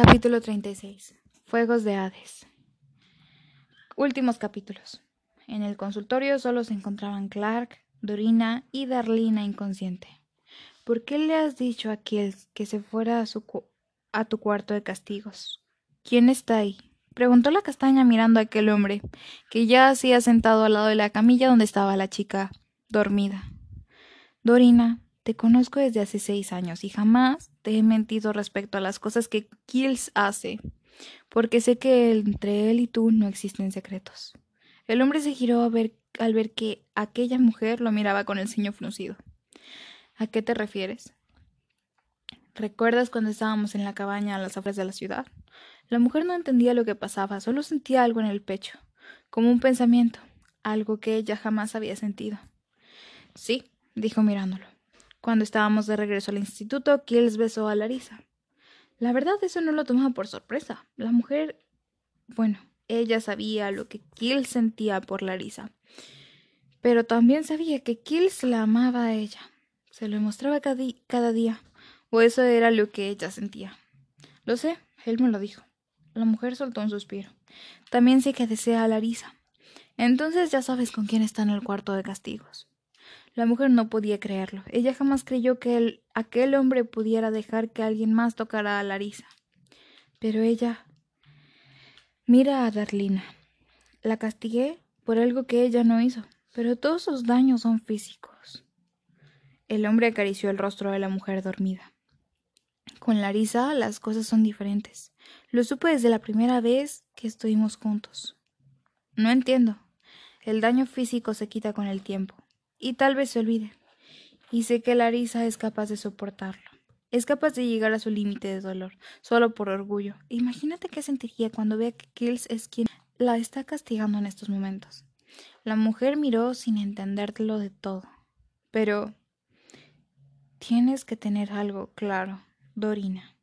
Capítulo 36. Fuegos de Hades. Últimos capítulos. En el consultorio solo se encontraban Clark, Dorina y Darlina inconsciente. ¿Por qué le has dicho a Kiel que se fuera a, su a tu cuarto de castigos? ¿Quién está ahí? preguntó la castaña mirando a aquel hombre, que ya hacía sentado al lado de la camilla donde estaba la chica, dormida. Dorina, te conozco desde hace seis años y jamás te he mentido respecto a las cosas que Kills hace, porque sé que entre él y tú no existen secretos. El hombre se giró al ver que aquella mujer lo miraba con el ceño fruncido. ¿A qué te refieres? ¿Recuerdas cuando estábamos en la cabaña a las afueras de la ciudad? La mujer no entendía lo que pasaba, solo sentía algo en el pecho, como un pensamiento, algo que ella jamás había sentido. Sí, dijo mirándolo. Cuando estábamos de regreso al instituto, Kills besó a Larisa. La verdad, eso no lo tomaba por sorpresa. La mujer. Bueno, ella sabía lo que Kills sentía por Larisa. Pero también sabía que Kills la amaba a ella. Se lo mostraba cada, cada día. O eso era lo que ella sentía. Lo sé, él me lo dijo. La mujer soltó un suspiro. También sé que desea a Larisa. Entonces ya sabes con quién está en el cuarto de castigos. La mujer no podía creerlo. Ella jamás creyó que aquel hombre pudiera dejar que alguien más tocara a Larisa. Pero ella. Mira a Darlina. La castigué por algo que ella no hizo, pero todos sus daños son físicos. El hombre acarició el rostro de la mujer dormida. Con Larisa las cosas son diferentes. Lo supe desde la primera vez que estuvimos juntos. No entiendo. El daño físico se quita con el tiempo y tal vez se olvide. Y sé que Larisa es capaz de soportarlo. Es capaz de llegar a su límite de dolor, solo por orgullo. Imagínate qué sentiría cuando vea que Kills es quien la está castigando en estos momentos. La mujer miró sin entenderlo de todo. Pero tienes que tener algo claro, Dorina.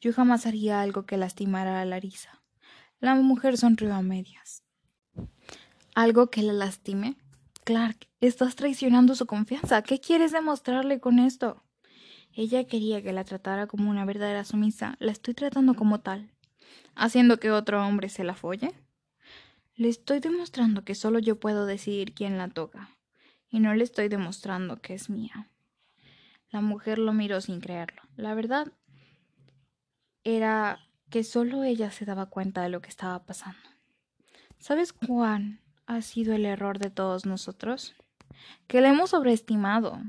Yo jamás haría algo que lastimara a Larisa. La mujer sonrió a medias. ¿Algo que la lastime? Clark, estás traicionando su confianza. ¿Qué quieres demostrarle con esto? Ella quería que la tratara como una verdadera sumisa. La estoy tratando como tal. ¿Haciendo que otro hombre se la folle? Le estoy demostrando que solo yo puedo decidir quién la toca. Y no le estoy demostrando que es mía. La mujer lo miró sin creerlo. La verdad era que solo ella se daba cuenta de lo que estaba pasando. ¿Sabes cuán ha sido el error de todos nosotros? Que la hemos sobreestimado,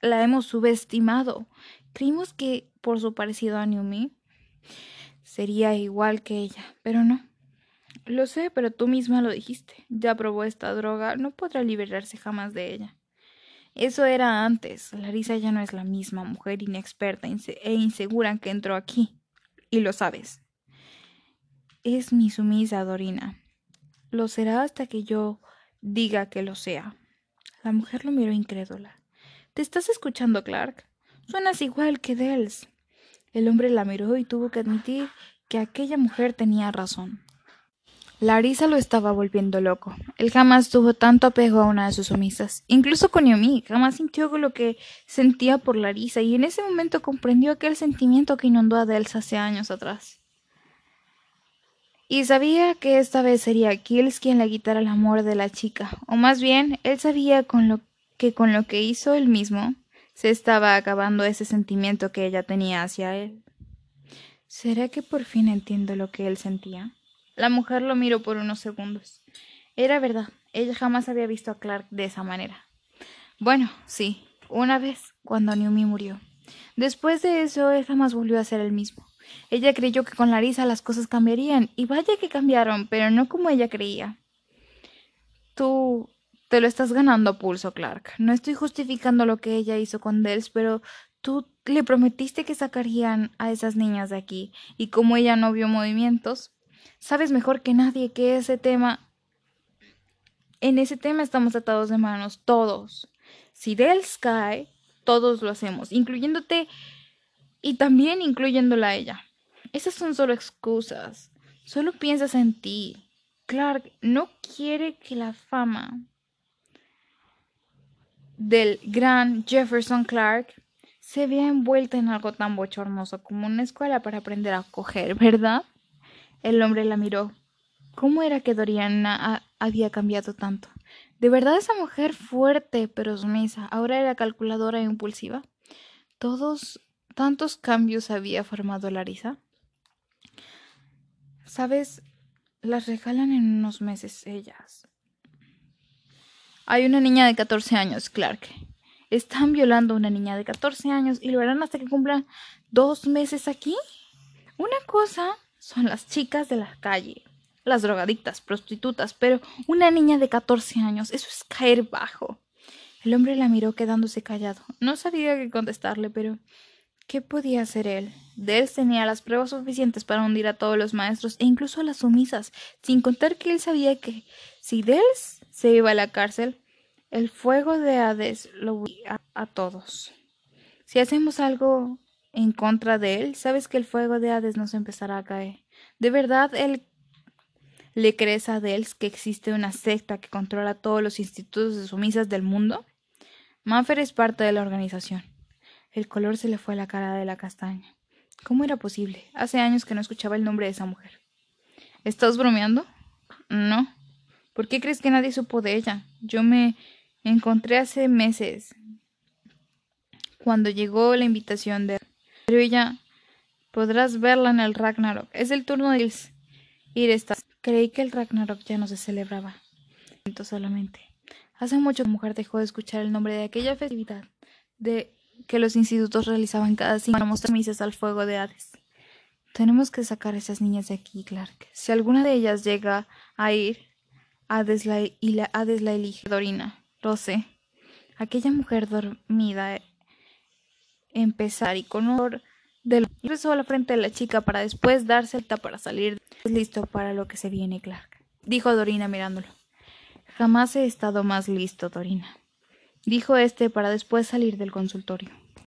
la hemos subestimado. Creímos que por su parecido a Numi sería igual que ella, pero no. Lo sé, pero tú misma lo dijiste. Ya probó esta droga, no podrá liberarse jamás de ella. Eso era antes. Larisa ya no es la misma mujer inexperta e insegura que entró aquí. Y lo sabes. Es mi sumisa, Dorina. Lo será hasta que yo diga que lo sea. La mujer lo miró incrédula. ¿Te estás escuchando, Clark? Suenas igual que Dels. El hombre la miró y tuvo que admitir que aquella mujer tenía razón. Larisa lo estaba volviendo loco. Él jamás tuvo tanto apego a una de sus sumisas. Incluso con Yomi jamás sintió lo que sentía por Larisa y en ese momento comprendió aquel sentimiento que inundó a Dels hace años atrás. Y sabía que esta vez sería Kills quien le quitara el amor de la chica, o más bien, él sabía con lo que con lo que hizo él mismo se estaba acabando ese sentimiento que ella tenía hacia él. ¿Será que por fin entiendo lo que él sentía? La mujer lo miró por unos segundos. Era verdad, ella jamás había visto a Clark de esa manera. Bueno, sí, una vez, cuando Numi murió. Después de eso, él jamás volvió a ser el mismo. Ella creyó que con Larisa las cosas cambiarían, y vaya que cambiaron, pero no como ella creía. Tú te lo estás ganando pulso, Clark. No estoy justificando lo que ella hizo con Dels, pero tú le prometiste que sacarían a esas niñas de aquí, y como ella no vio movimientos, sabes mejor que nadie que ese tema. En ese tema estamos atados de manos, todos. Si Dels cae, todos lo hacemos, incluyéndote y también incluyéndola a ella. Esas son solo excusas. Solo piensas en ti. Clark no quiere que la fama del gran Jefferson Clark se vea envuelta en algo tan bochornoso como una escuela para aprender a coger, ¿verdad? El hombre la miró. ¿Cómo era que Doriana había cambiado tanto? ¿De verdad esa mujer fuerte pero sumisa ahora era calculadora e impulsiva? ¿Todos tantos cambios había formado Larisa? Sabes, las regalan en unos meses ellas. Hay una niña de 14 años, Clark. Están violando a una niña de 14 años y lo harán hasta que cumplan dos meses aquí. Una cosa son las chicas de la calle, las drogadictas, prostitutas, pero una niña de 14 años, eso es caer bajo. El hombre la miró quedándose callado. No sabía qué contestarle, pero ¿qué podía hacer él? Dels tenía las pruebas suficientes para hundir a todos los maestros e incluso a las sumisas, sin contar que él sabía que si Dels se iba a la cárcel, el fuego de Hades lo a, a todos. Si hacemos algo en contra de él, sabes que el fuego de Hades nos empezará a caer. ¿De verdad él le crees a Dels que existe una secta que controla todos los institutos de sumisas del mundo? Manfer es parte de la organización. El color se le fue a la cara de la castaña. ¿Cómo era posible? Hace años que no escuchaba el nombre de esa mujer. ¿Estás bromeando? No. ¿Por qué crees que nadie supo de ella? Yo me encontré hace meses cuando llegó la invitación de... Pero ella... Podrás verla en el Ragnarok. Es el turno de ir esta. Creí que el Ragnarok ya no se celebraba. solamente. Hace mucho que mujer dejó de escuchar el nombre de aquella festividad de que los institutos realizaban cada cinco para mostrar misas al fuego de Hades. Tenemos que sacar a esas niñas de aquí, Clark. Si alguna de ellas llega a ir, Hades la, y la, Hades la elige Dorina. Lo sé. Aquella mujer dormida empezar y con olor de besó a la frente de la chica para después darse alta para salir. Listo para lo que se viene, Clark. Dijo Dorina mirándolo. Jamás he estado más listo, Dorina. Dijo este para después salir del consultorio.